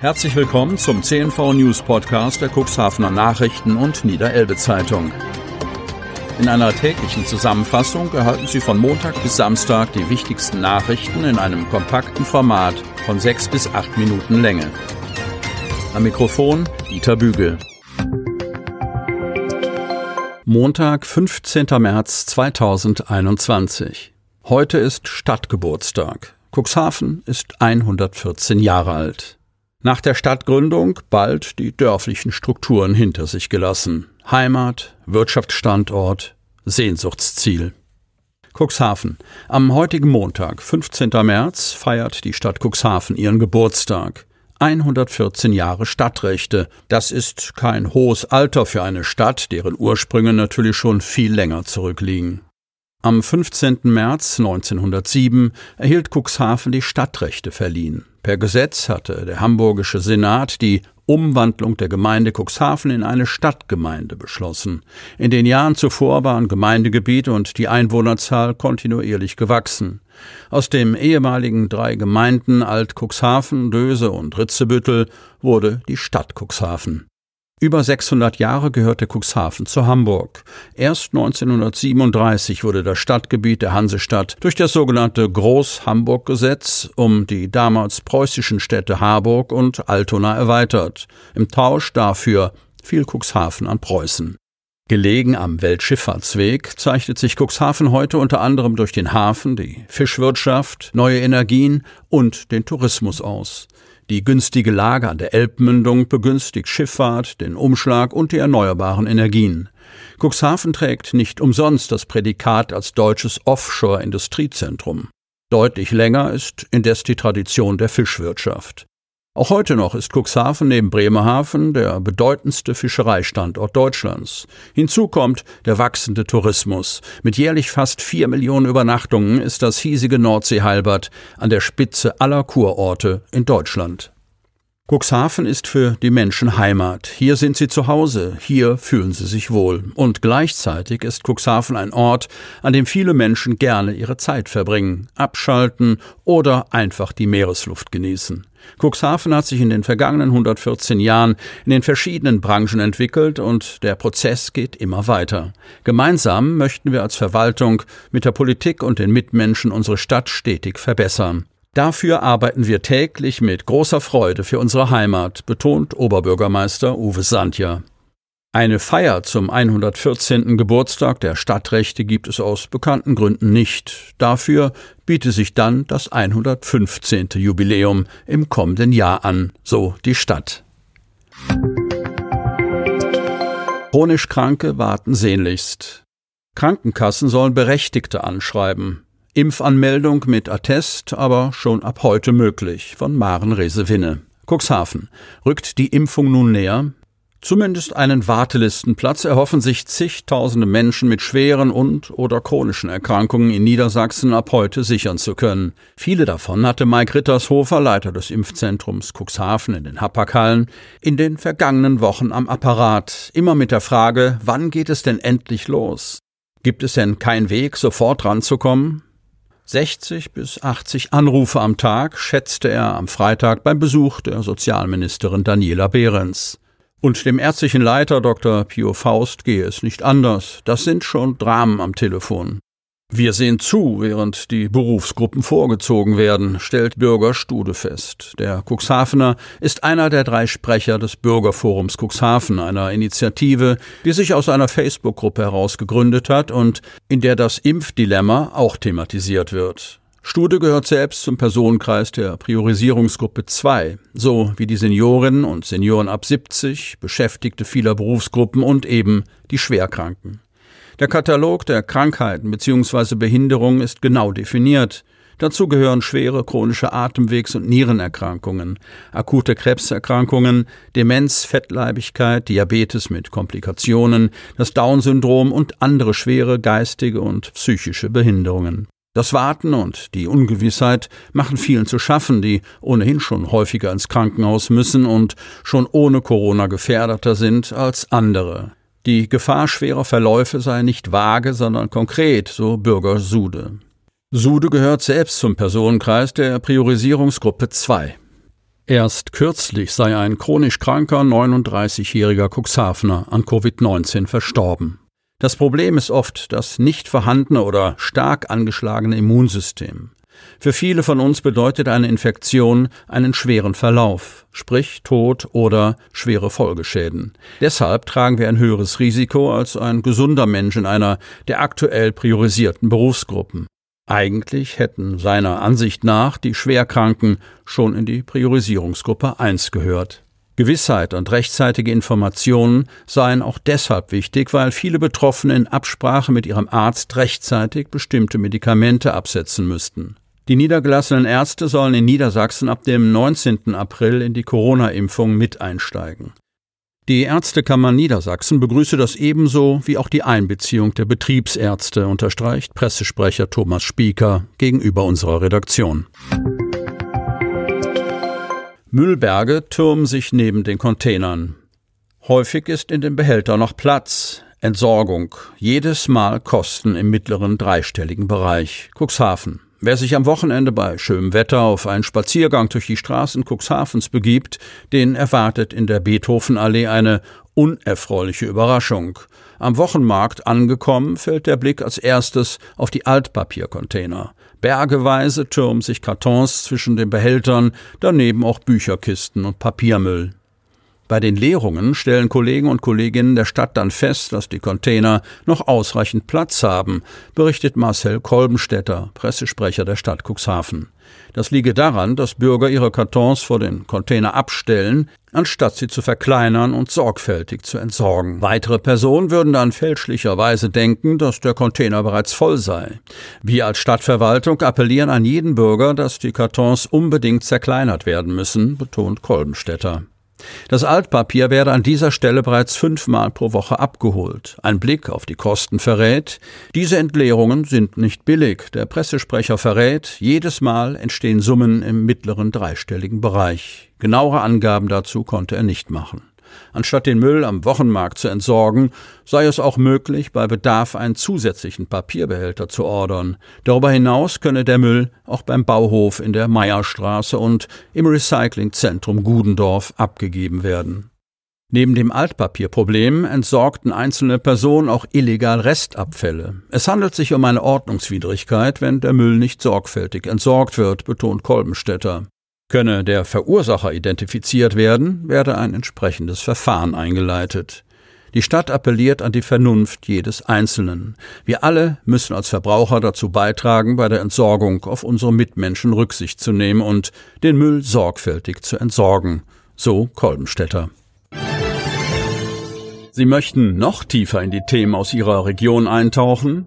Herzlich willkommen zum CNV News Podcast der Cuxhavener Nachrichten und Niederelbe Zeitung. In einer täglichen Zusammenfassung erhalten Sie von Montag bis Samstag die wichtigsten Nachrichten in einem kompakten Format von sechs bis acht Minuten Länge. Am Mikrofon Dieter Bügel. Montag, 15. März 2021. Heute ist Stadtgeburtstag. Cuxhaven ist 114 Jahre alt. Nach der Stadtgründung bald die dörflichen Strukturen hinter sich gelassen. Heimat, Wirtschaftsstandort, Sehnsuchtsziel. Cuxhaven. Am heutigen Montag, 15. März, feiert die Stadt Cuxhaven ihren Geburtstag. 114 Jahre Stadtrechte. Das ist kein hohes Alter für eine Stadt, deren Ursprünge natürlich schon viel länger zurückliegen. Am 15. März 1907 erhielt Cuxhaven die Stadtrechte verliehen. Per Gesetz hatte der Hamburgische Senat die Umwandlung der Gemeinde Cuxhaven in eine Stadtgemeinde beschlossen. In den Jahren zuvor waren Gemeindegebiet und die Einwohnerzahl kontinuierlich gewachsen. Aus dem ehemaligen drei Gemeinden Alt Cuxhaven, Döse und Ritzebüttel wurde die Stadt Cuxhaven. Über 600 Jahre gehörte Cuxhaven zu Hamburg. Erst 1937 wurde das Stadtgebiet der Hansestadt durch das sogenannte Groß-Hamburg-Gesetz um die damals preußischen Städte Harburg und Altona erweitert. Im Tausch dafür fiel Cuxhaven an Preußen. Gelegen am Weltschifffahrtsweg zeichnet sich Cuxhaven heute unter anderem durch den Hafen, die Fischwirtschaft, neue Energien und den Tourismus aus. Die günstige Lage an der Elbmündung begünstigt Schifffahrt, den Umschlag und die erneuerbaren Energien. Cuxhaven trägt nicht umsonst das Prädikat als deutsches Offshore-Industriezentrum. Deutlich länger ist indes die Tradition der Fischwirtschaft. Auch heute noch ist Cuxhaven neben Bremerhaven der bedeutendste Fischereistandort Deutschlands. Hinzu kommt der wachsende Tourismus. Mit jährlich fast vier Millionen Übernachtungen ist das hiesige Nordseeheilbad an der Spitze aller Kurorte in Deutschland. Cuxhaven ist für die Menschen Heimat. Hier sind sie zu Hause, hier fühlen sie sich wohl. Und gleichzeitig ist Cuxhaven ein Ort, an dem viele Menschen gerne ihre Zeit verbringen, abschalten oder einfach die Meeresluft genießen. Cuxhaven hat sich in den vergangenen 114 Jahren in den verschiedenen Branchen entwickelt und der Prozess geht immer weiter. Gemeinsam möchten wir als Verwaltung mit der Politik und den Mitmenschen unsere Stadt stetig verbessern. Dafür arbeiten wir täglich mit großer Freude für unsere Heimat, betont Oberbürgermeister Uwe Sandja. Eine Feier zum 114. Geburtstag der Stadtrechte gibt es aus bekannten Gründen nicht. Dafür biete sich dann das 115. Jubiläum im kommenden Jahr an, so die Stadt. Chronisch Kranke warten sehnlichst. Krankenkassen sollen Berechtigte anschreiben. Impfanmeldung mit Attest aber schon ab heute möglich von Maren Resewinne. Cuxhaven. Rückt die Impfung nun näher? Zumindest einen Wartelistenplatz erhoffen sich zigtausende Menschen mit schweren und oder chronischen Erkrankungen in Niedersachsen ab heute sichern zu können. Viele davon hatte Mike Rittershofer, Leiter des Impfzentrums Cuxhaven in den Hapaghallen, in den vergangenen Wochen am Apparat, immer mit der Frage, wann geht es denn endlich los? Gibt es denn keinen Weg, sofort ranzukommen? 60 bis 80 Anrufe am Tag schätzte er am Freitag beim Besuch der Sozialministerin Daniela Behrens. Und dem ärztlichen Leiter Dr. Pio Faust gehe es nicht anders. Das sind schon Dramen am Telefon. Wir sehen zu, während die Berufsgruppen vorgezogen werden, stellt Bürger Stude fest. Der Cuxhavener ist einer der drei Sprecher des Bürgerforums Cuxhaven, einer Initiative, die sich aus einer Facebook-Gruppe heraus gegründet hat und in der das Impfdilemma auch thematisiert wird. Stude gehört selbst zum Personenkreis der Priorisierungsgruppe 2, so wie die Seniorinnen und Senioren ab 70, Beschäftigte vieler Berufsgruppen und eben die Schwerkranken. Der Katalog der Krankheiten bzw. Behinderungen ist genau definiert. Dazu gehören schwere chronische Atemwegs- und Nierenerkrankungen, akute Krebserkrankungen, Demenz, Fettleibigkeit, Diabetes mit Komplikationen, das Down-Syndrom und andere schwere geistige und psychische Behinderungen. Das Warten und die Ungewissheit machen vielen zu schaffen, die ohnehin schon häufiger ins Krankenhaus müssen und schon ohne Corona gefährdeter sind als andere. Die Gefahr schwerer Verläufe sei nicht vage, sondern konkret, so Bürger Sude. Sude gehört selbst zum Personenkreis der Priorisierungsgruppe 2. Erst kürzlich sei ein chronisch kranker 39-jähriger Cuxhavener an Covid-19 verstorben. Das Problem ist oft das nicht vorhandene oder stark angeschlagene Immunsystem. Für viele von uns bedeutet eine Infektion einen schweren Verlauf, sprich Tod oder schwere Folgeschäden. Deshalb tragen wir ein höheres Risiko als ein gesunder Mensch in einer der aktuell priorisierten Berufsgruppen. Eigentlich hätten seiner Ansicht nach die Schwerkranken schon in die Priorisierungsgruppe 1 gehört. Gewissheit und rechtzeitige Informationen seien auch deshalb wichtig, weil viele Betroffene in Absprache mit ihrem Arzt rechtzeitig bestimmte Medikamente absetzen müssten. Die niedergelassenen Ärzte sollen in Niedersachsen ab dem 19. April in die Corona-Impfung mit einsteigen. Die Ärztekammer Niedersachsen begrüße das ebenso wie auch die Einbeziehung der Betriebsärzte, unterstreicht Pressesprecher Thomas Spieker gegenüber unserer Redaktion. Müllberge türmen sich neben den Containern. Häufig ist in den Behältern noch Platz. Entsorgung. Jedes Mal Kosten im mittleren dreistelligen Bereich. Cuxhaven. Wer sich am Wochenende bei schönem Wetter auf einen Spaziergang durch die Straßen Cuxhavens begibt, den erwartet in der Beethovenallee eine unerfreuliche Überraschung. Am Wochenmarkt angekommen, fällt der Blick als erstes auf die Altpapiercontainer. Bergeweise türmen sich Kartons zwischen den Behältern, daneben auch Bücherkisten und Papiermüll. Bei den Leerungen stellen Kollegen und Kolleginnen der Stadt dann fest, dass die Container noch ausreichend Platz haben, berichtet Marcel Kolbenstädter, Pressesprecher der Stadt Cuxhaven. Das liege daran, dass Bürger ihre Kartons vor den Container abstellen, anstatt sie zu verkleinern und sorgfältig zu entsorgen. Weitere Personen würden dann fälschlicherweise denken, dass der Container bereits voll sei. Wir als Stadtverwaltung appellieren an jeden Bürger, dass die Kartons unbedingt zerkleinert werden müssen, betont Kolbenstädter. Das Altpapier werde an dieser Stelle bereits fünfmal pro Woche abgeholt. Ein Blick auf die Kosten verrät, diese Entleerungen sind nicht billig. Der Pressesprecher verrät, jedes Mal entstehen Summen im mittleren dreistelligen Bereich. Genauere Angaben dazu konnte er nicht machen. Anstatt den Müll am Wochenmarkt zu entsorgen, sei es auch möglich, bei Bedarf einen zusätzlichen Papierbehälter zu ordern. Darüber hinaus könne der Müll auch beim Bauhof in der Meierstraße und im Recyclingzentrum Gudendorf abgegeben werden. Neben dem Altpapierproblem entsorgten einzelne Personen auch illegal Restabfälle. Es handelt sich um eine Ordnungswidrigkeit, wenn der Müll nicht sorgfältig entsorgt wird, betont Kolbenstädter. Könne der Verursacher identifiziert werden, werde ein entsprechendes Verfahren eingeleitet. Die Stadt appelliert an die Vernunft jedes Einzelnen. Wir alle müssen als Verbraucher dazu beitragen, bei der Entsorgung auf unsere Mitmenschen Rücksicht zu nehmen und den Müll sorgfältig zu entsorgen. So Kolbenstädter. Sie möchten noch tiefer in die Themen aus Ihrer Region eintauchen?